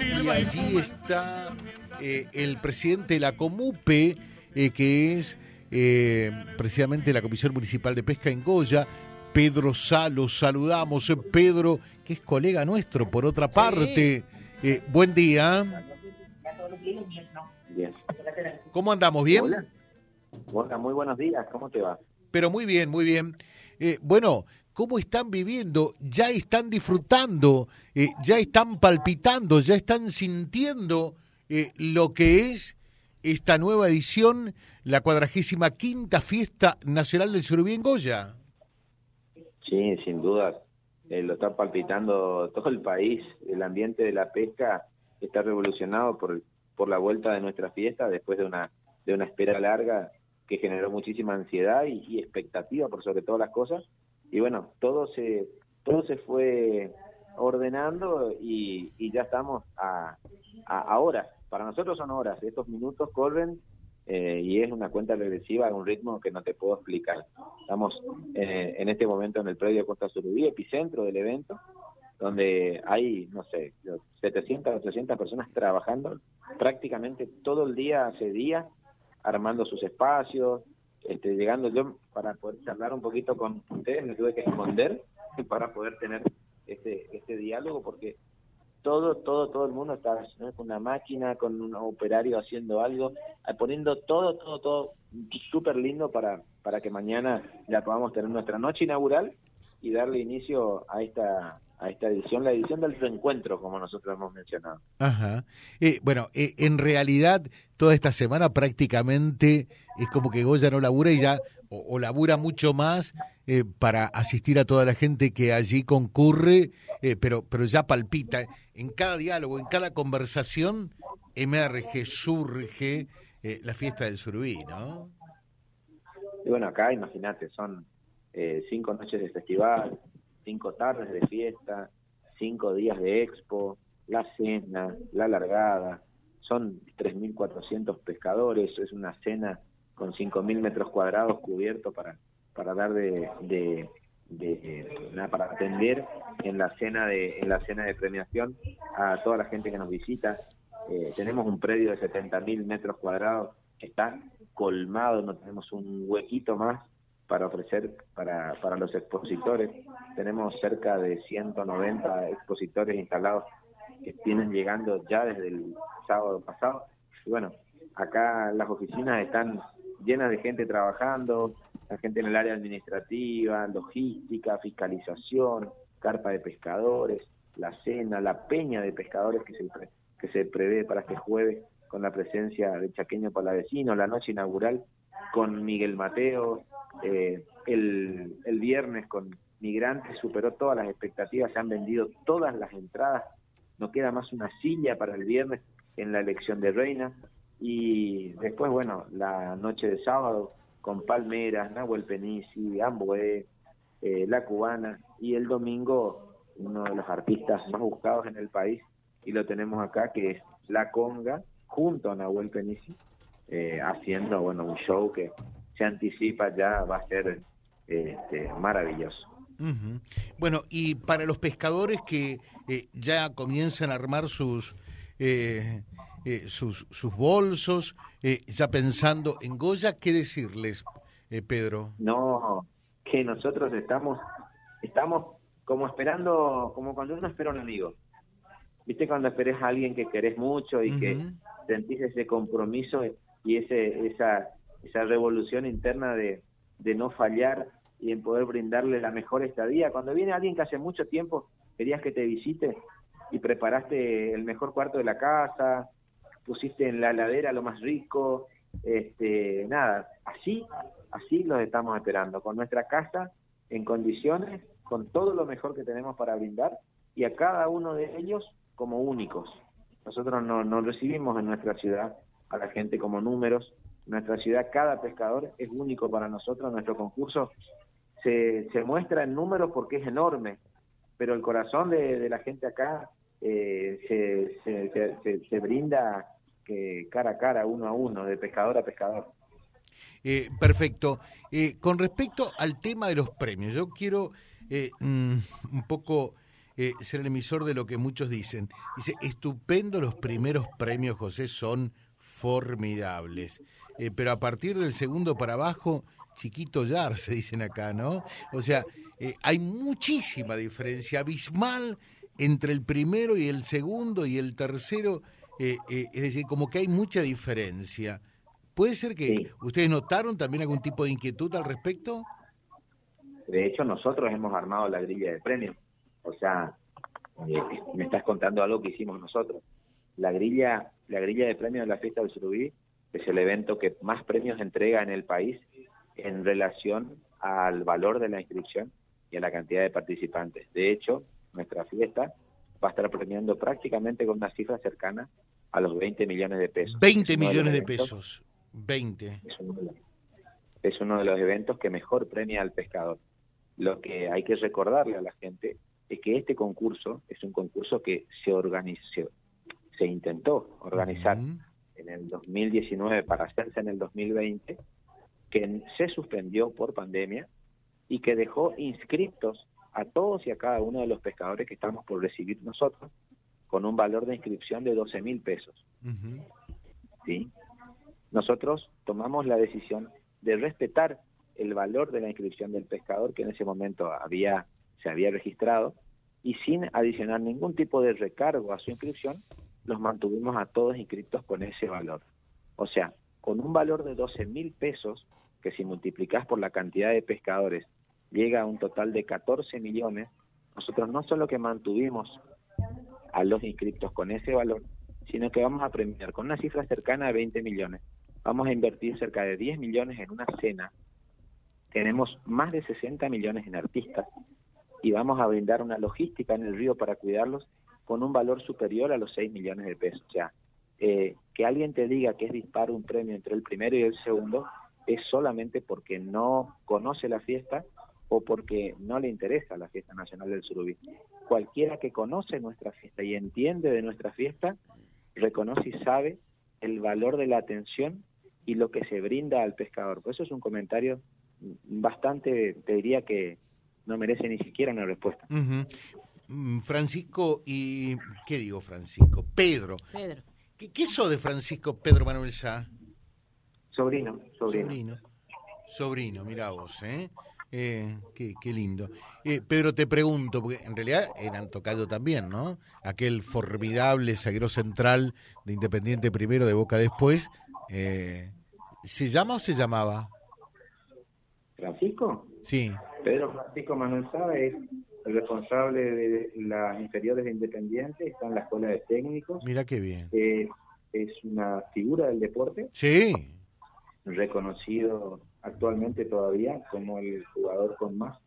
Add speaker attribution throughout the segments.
Speaker 1: y allí está eh, el presidente de la Comupe, eh, que es eh, precisamente la Comisión Municipal de Pesca en Goya, Pedro Salo. Saludamos, eh, Pedro, que es colega nuestro, por otra parte. Eh, buen día.
Speaker 2: Bien.
Speaker 1: ¿Cómo andamos? ¿Bien?
Speaker 2: Hola. Hola, muy buenos días, ¿cómo te va?
Speaker 1: Pero muy bien, muy bien. Eh, bueno, ¿cómo están viviendo? ¿Ya están disfrutando? Eh, ¿Ya están palpitando? ¿Ya están sintiendo eh, lo que es esta nueva edición, la cuadragésima quinta fiesta nacional del surubí en Goya?
Speaker 2: Sí, sin duda, eh, lo está palpitando todo el país. El ambiente de la pesca está revolucionado por, por la vuelta de nuestra fiesta después de una, de una espera larga que generó muchísima ansiedad y, y expectativa por sobre todas las cosas. Y bueno, todo se, todo se fue ordenando y, y ya estamos a, a, a horas. Para nosotros son horas, estos minutos corren eh, y es una cuenta regresiva a un ritmo que no te puedo explicar. Estamos eh, en este momento en el predio Costa Surubí, epicentro del evento, donde hay, no sé, 700, 800 personas trabajando prácticamente todo el día, hace día, armando sus espacios, este, llegando yo para poder charlar un poquito con ustedes, me tuve que esconder para poder tener este, este diálogo, porque todo, todo, todo el mundo está ¿no? con una máquina, con un operario haciendo algo, eh, poniendo todo, todo, todo súper lindo para, para que mañana ya podamos tener nuestra noche inaugural y darle inicio a esta a esta edición, la edición del reencuentro, como nosotros hemos mencionado.
Speaker 1: Ajá. Eh, bueno, eh, en realidad, toda esta semana prácticamente es como que Goya no labura y ya, o, o labura mucho más eh, para asistir a toda la gente que allí concurre, eh, pero, pero ya palpita. En cada diálogo, en cada conversación, emerge, surge la fiesta del surubí, ¿no?
Speaker 2: Y bueno, acá imagínate, son eh, cinco noches de festival, cinco tardes de fiesta, cinco días de expo, la cena, la largada, son 3.400 pescadores, es una cena con 5.000 metros cuadrados cubiertos para, para dar de, de, nada, para atender en la cena de en la cena de premiación a toda la gente que nos visita. Eh, tenemos un predio de 70.000 metros cuadrados que está colmado, no tenemos un huequito más para ofrecer para, para los expositores. Tenemos cerca de 190 expositores instalados que vienen llegando ya desde el sábado pasado. Bueno, acá las oficinas están llenas de gente trabajando, la gente en el área administrativa, logística, fiscalización, carpa de pescadores, la cena, la peña de pescadores que se, que se prevé para este jueves con la presencia de Chaqueño Palavecino, la noche inaugural con Miguel Mateo, eh, el, viernes con Migrantes superó todas las expectativas, se han vendido todas las entradas, no queda más una silla para el viernes en la elección de reina. Y después, bueno, la noche de sábado con Palmeras, Nahuel Penisi, Amboé, eh, La Cubana y el domingo uno de los artistas más buscados en el país y lo tenemos acá que es La Conga junto a Nahuel Penisi eh, haciendo bueno un show que se anticipa ya va a ser este, maravilloso.
Speaker 1: Bueno, y para los pescadores que eh, ya comienzan a armar sus, eh, eh, sus, sus bolsos, ya pensando en Goya, ¿qué decirles, Pedro?
Speaker 2: No, que nosotros estamos, estamos como esperando, como cuando uno espera a un amigo. ¿Viste cuando esperes a alguien que querés mucho y que sentís ese compromiso y ese esa esa revolución interna de, de no fallar y en poder brindarle la mejor estadía? Cuando viene alguien que hace mucho tiempo querías que te visite y preparaste el mejor cuarto de la casa, pusiste en la heladera lo más rico, este, nada, así, así los estamos esperando, con nuestra casa en condiciones, con todo lo mejor que tenemos para brindar y a cada uno de ellos como únicos. Nosotros no, no recibimos en nuestra ciudad a la gente como números, nuestra ciudad cada pescador es único para nosotros, nuestro concurso se, se muestra en números porque es enorme, pero el corazón de, de la gente acá eh, se, se, brinda que cara a cara, uno a uno, de pescador a pescador.
Speaker 1: Eh, perfecto. Eh, con respecto al tema de los premios, yo quiero eh, mm, un poco eh, ser el emisor de lo que muchos dicen. Dice, estupendo los primeros premios, José, son formidables. Eh, pero a partir del segundo para abajo, chiquito yar, se dicen acá, ¿no? O sea, eh, hay muchísima diferencia abismal entre el primero y el segundo y el tercero. es decir, como que hay mucha diferencia. ¿Puede ser que ustedes notaron también algún tipo de inquietud al respecto?
Speaker 2: De hecho, nosotros hemos armado la grilla de premios. O sea, eh, me estás contando algo que hicimos nosotros. La grilla, la grilla de premios de la fiesta del Surubí es el evento que más premios entrega en el país en relación al valor de la inscripción y a la cantidad de participantes. De hecho, nuestra fiesta va a estar premiando prácticamente con una cifra cercana a los 20 millones de pesos.
Speaker 1: 20 millones de pesos. 20.
Speaker 2: Es uno, de los eventos que mejor premia al pescador. Lo que hay que recordarle a la gente es que este concurso es un concurso que se organizó, se intentó organizar en el 2019 para hacerse en el 2020, que se suspendió por pandemia y que dejó inscritos a todos y a cada uno de los pescadores que estamos por recibir nosotros con un valor de inscripción de 12 mil pesos. ¿Sí? nosotros tomamos la decisión de respetar el valor de la inscripción del pescador que en ese momento había se había registrado y sin adicionar ningún tipo de recargo a su inscripción, los mantuvimos a todos inscritos con ese valor. O sea, con un valor de 12 mil pesos, que si multiplicás por la cantidad de pescadores llega a un total de 14 millones, nosotros no solo que mantuvimos a los inscritos con ese valor, sino que vamos a premiar con una cifra cercana a 20 millones vamos a invertir cerca de 10 millones en una cena, tenemos más de 60 millones en artistas y vamos a brindar una logística en el río para cuidarlos con un valor superior a los 6 millones de pesos. O sea, eh, que alguien te diga que es disparo un premio entre el primero y el segundo es solamente porque no conoce la fiesta o porque no le interesa la fiesta nacional del surubí. Cualquiera que conoce nuestra fiesta y entiende de nuestra fiesta, reconoce y sabe el valor de la atención y lo que se brinda al pescador. Pues eso es un comentario bastante, te diría que no merece ni siquiera una respuesta.
Speaker 1: Francisco y... ¿Qué digo Francisco? Pedro. Pedro. ¿Qué, qué de Francisco Pedro Manuel Sá?
Speaker 2: Sobrino, sobrino.
Speaker 1: Sobrino, sobrino mira vos, ¿eh? Eh, qué, qué, lindo. Eh, Pedro, te pregunto, porque en realidad eran tocado también, ¿no? Aquel formidable zaguero central de Independiente primero, de Boca después, eh, ¿Se llama o se llamaba?
Speaker 2: ¿Francisco?
Speaker 1: Sí.
Speaker 2: Pedro Francisco Manuel Sá es el responsable de las inferiores de Independiente, está en la escuela de técnicos.
Speaker 1: Mira qué bien.
Speaker 2: es una figura del deporte.
Speaker 1: Sí.
Speaker 2: Reconocido actualmente todavía como el jugador con más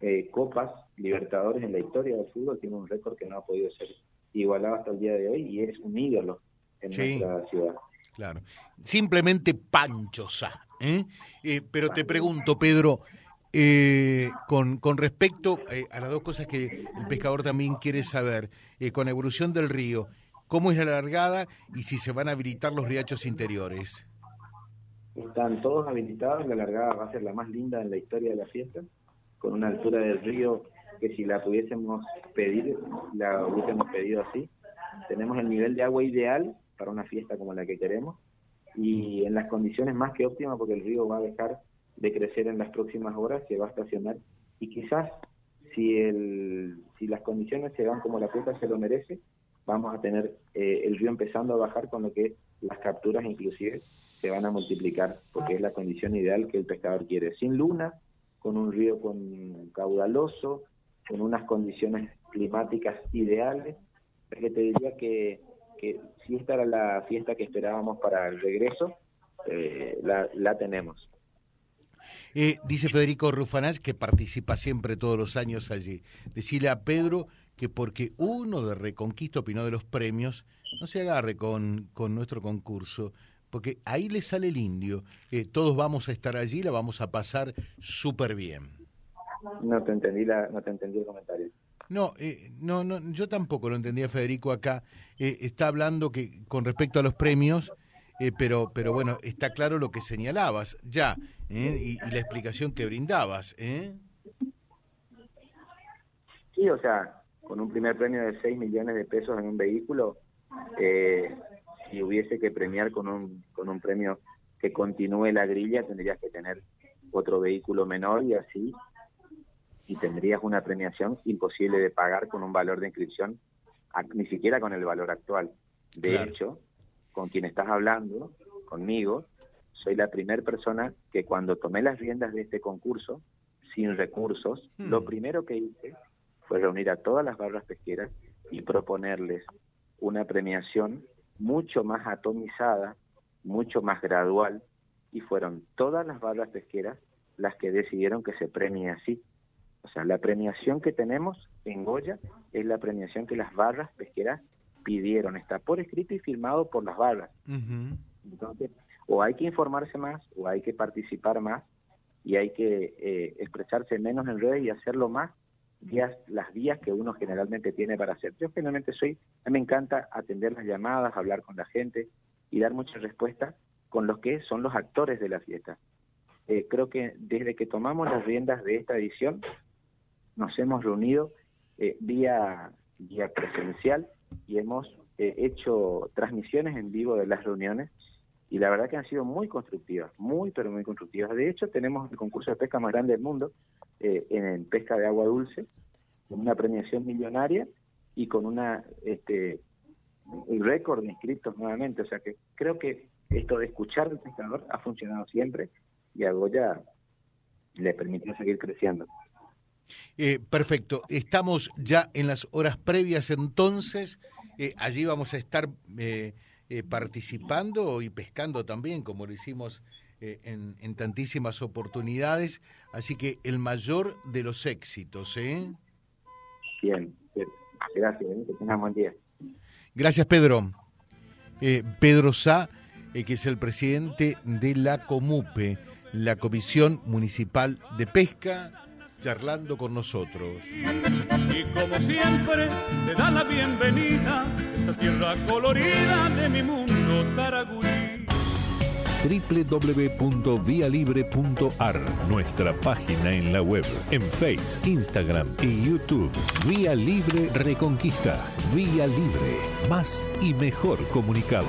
Speaker 2: eh, copas Libertadores en la historia del fútbol. Tiene un récord que no ha podido ser igualado hasta el día de hoy y es un ídolo en nuestra ciudad.
Speaker 1: Claro. Simplemente panchosa. ¿eh? ¿eh? pero te pregunto, Pedro, eh, con, con respecto eh, a las dos cosas que el pescador también quiere saber, con evolución del río, ¿cómo es la largada y si se van a habilitar los riachos interiores?
Speaker 2: Están todos habilitados, la largada va a ser la más linda en la historia de la fiesta, con una altura del río que si la pudiésemos pedir, la hubiésemos pedido así. Tenemos el nivel de agua ideal para una fiesta como la que queremos y en las condiciones más que óptimas porque el río va a dejar de crecer en las próximas horas, se va a estacionar y quizás si, el, si las condiciones se dan como la fiesta se lo merece, vamos a tener eh, el río empezando a bajar con lo que las capturas inclusive se van a multiplicar porque es la condición ideal que el pescador quiere. Sin luna, con un río con caudaloso, con unas condiciones climáticas ideales, que te diría que si esta era la fiesta que esperábamos para el regreso, eh, la, tenemos.
Speaker 1: Eh, dice Federico Rufanás que participa siempre todos los años allí. Decirle a Pedro que porque uno de Reconquista opinó de los premios, no se agarre con, con nuestro concurso, porque ahí le sale el indio. Eh, todos vamos a estar allí, la vamos a pasar súper bien.
Speaker 2: No te entendí la, no te entendí el comentario.
Speaker 1: No, eh, no, no, yo tampoco lo entendía Federico acá. Eh, está hablando que con respecto a los premios, eh, pero, pero bueno, está claro lo que señalabas ya y, y, la explicación que brindabas.
Speaker 2: Sí, o sea, con un primer premio de 6 millones de pesos en un vehículo, eh, si hubiese que premiar con un, con un premio que continúe la grilla, tendrías que tener otro vehículo menor y así, y tendrías una premiación imposible de pagar con un valor de inscripción, ni siquiera con el valor actual. De hecho, con quien estás hablando, conmigo, soy la primera persona que cuando tomé las riendas de este concurso, sin recursos, hmm. lo primero que hice fue reunir a todas las barras pesqueras y proponerles una premiación mucho más atomizada, mucho más gradual, y fueron todas las barras pesqueras las que decidieron que se premie así. O sea, la premiación que tenemos en Goya es la premiación que las barras pesqueras pidieron, está por escrito y firmado por las barras. Entonces, o hay que informarse más, o hay que participar más, y hay que eh, expresarse menos en redes y hacerlo más vías, las vías que uno generalmente tiene para hacer. Yo generalmente soy, a mí me encanta atender las llamadas, hablar con la gente y dar muchas respuestas con los que son los actores de la fiesta. Eh, creo que desde que tomamos las riendas de esta edición, nos hemos reunido eh, vía, vía presencial y hemos eh, hecho transmisiones en vivo de las reuniones y la verdad que han sido muy constructivas, muy pero muy constructivas. De hecho, tenemos el concurso de pesca más grande del mundo eh, en pesca de agua dulce, con una premiación millonaria y con una este récord de inscritos nuevamente. O sea que creo que esto de escuchar al pescador ha funcionado siempre y a Goya le permitió seguir creciendo.
Speaker 1: Eh, perfecto. Estamos ya en las horas previas entonces. Eh, allí vamos a estar eh, participando y pescando también, como lo hicimos en, en, tantísimas oportunidades. Así que el mayor de los éxitos. ¿eh?
Speaker 2: Bien, gracias. Que tengas buen día.
Speaker 1: Gracias, Pedro. Pedro Sá, que es el presidente de la COMUPE, la Comisión Municipal de Pesca charlando con nosotros.
Speaker 3: Y como siempre, te da la bienvenida esta tierra colorida de mi mundo Taragurí
Speaker 4: www.vialibre.ar, nuestra página en la web, en Face, Instagram y YouTube. Vía Libre Reconquista. Vía Libre. Más y mejor comunicados.